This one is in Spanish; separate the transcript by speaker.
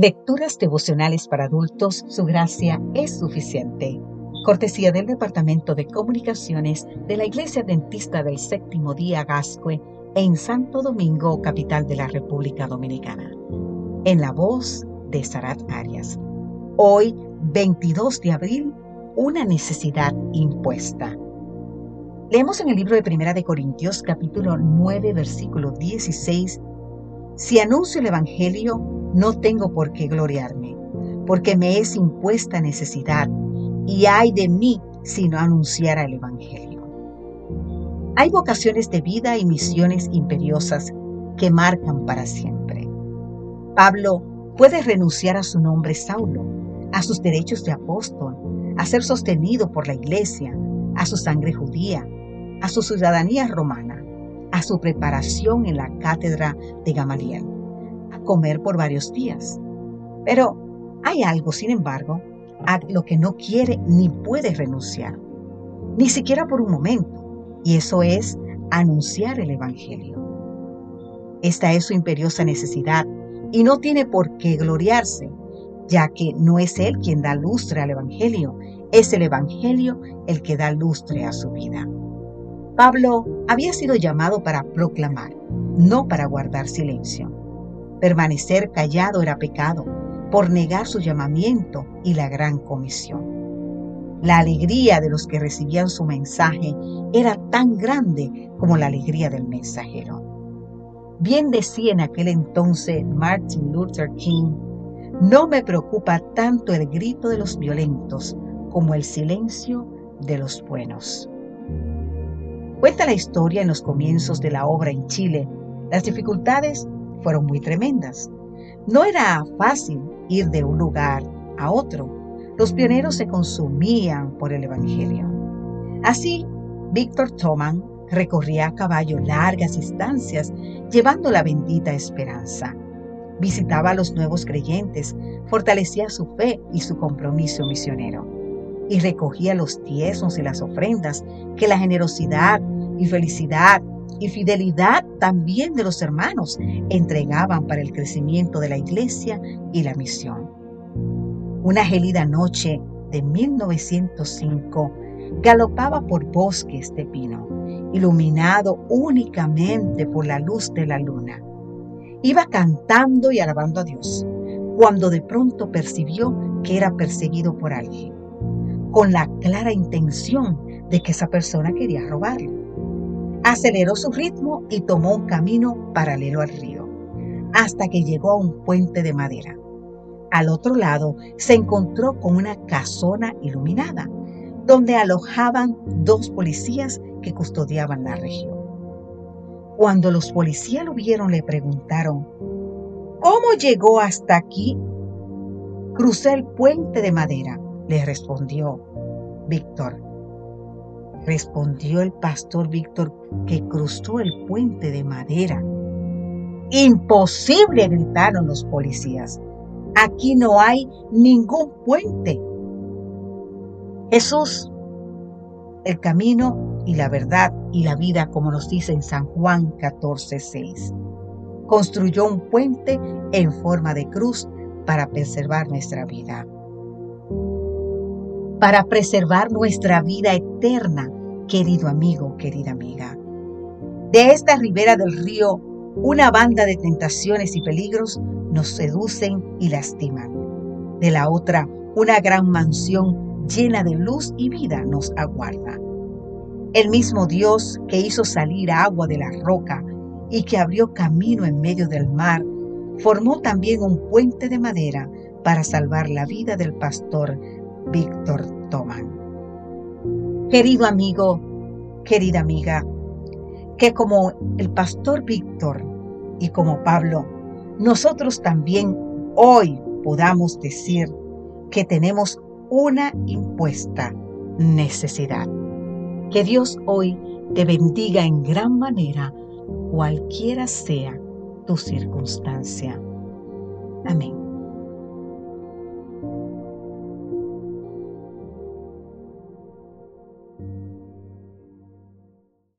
Speaker 1: Lecturas devocionales para adultos, su gracia es suficiente. Cortesía del Departamento de Comunicaciones de la Iglesia Dentista del Séptimo Día Gascue en Santo Domingo, capital de la República Dominicana. En la voz de Sarat Arias. Hoy, 22 de abril, una necesidad impuesta. Leemos en el libro de Primera de Corintios, capítulo 9, versículo 16. Si anuncio el Evangelio, no tengo por qué gloriarme, porque me es impuesta necesidad, y hay de mí si no anunciara el Evangelio. Hay vocaciones de vida y misiones imperiosas que marcan para siempre. Pablo puede renunciar a su nombre Saulo, a sus derechos de apóstol, a ser sostenido por la iglesia, a su sangre judía, a su ciudadanía romana, a su preparación en la cátedra de Gamaliel comer por varios días. Pero hay algo, sin embargo, a lo que no quiere ni puede renunciar, ni siquiera por un momento, y eso es anunciar el Evangelio. Esta es su imperiosa necesidad y no tiene por qué gloriarse, ya que no es Él quien da lustre al Evangelio, es el Evangelio el que da lustre a su vida. Pablo había sido llamado para proclamar, no para guardar silencio. Permanecer callado era pecado por negar su llamamiento y la gran comisión. La alegría de los que recibían su mensaje era tan grande como la alegría del mensajero. Bien decía en aquel entonces Martin Luther King, no me preocupa tanto el grito de los violentos como el silencio de los buenos. Cuenta la historia en los comienzos de la obra en Chile, las dificultades fueron muy tremendas. No era fácil ir de un lugar a otro. Los pioneros se consumían por el Evangelio. Así, Víctor Thoman recorría a caballo largas distancias llevando la bendita esperanza. Visitaba a los nuevos creyentes, fortalecía su fe y su compromiso misionero, y recogía los diezmos y las ofrendas que la generosidad y felicidad y fidelidad también de los hermanos entregaban para el crecimiento de la iglesia y la misión. Una gelida noche de 1905 galopaba por bosques de pino, iluminado únicamente por la luz de la luna. Iba cantando y alabando a Dios, cuando de pronto percibió que era perseguido por alguien, con la clara intención de que esa persona quería robarlo aceleró su ritmo y tomó un camino paralelo al río, hasta que llegó a un puente de madera. Al otro lado se encontró con una casona iluminada, donde alojaban dos policías que custodiaban la región. Cuando los policías lo vieron le preguntaron, ¿Cómo llegó hasta aquí? Crucé el puente de madera, le respondió Víctor. Respondió el pastor Víctor que cruzó el puente de madera. Imposible, gritaron los policías. Aquí no hay ningún puente. Jesús, el camino y la verdad y la vida, como nos dice en San Juan 14:6, construyó un puente en forma de cruz para preservar nuestra vida. Para preservar nuestra vida eterna, querido amigo, querida amiga. De esta ribera del río, una banda de tentaciones y peligros nos seducen y lastiman. De la otra, una gran mansión llena de luz y vida nos aguarda. El mismo Dios que hizo salir agua de la roca y que abrió camino en medio del mar, formó también un puente de madera para salvar la vida del pastor Víctor Tomán. Querido amigo, querida amiga, que como el pastor Víctor y como Pablo, nosotros también hoy podamos decir que tenemos una impuesta necesidad. Que Dios hoy te bendiga en gran manera, cualquiera sea tu circunstancia. Amén.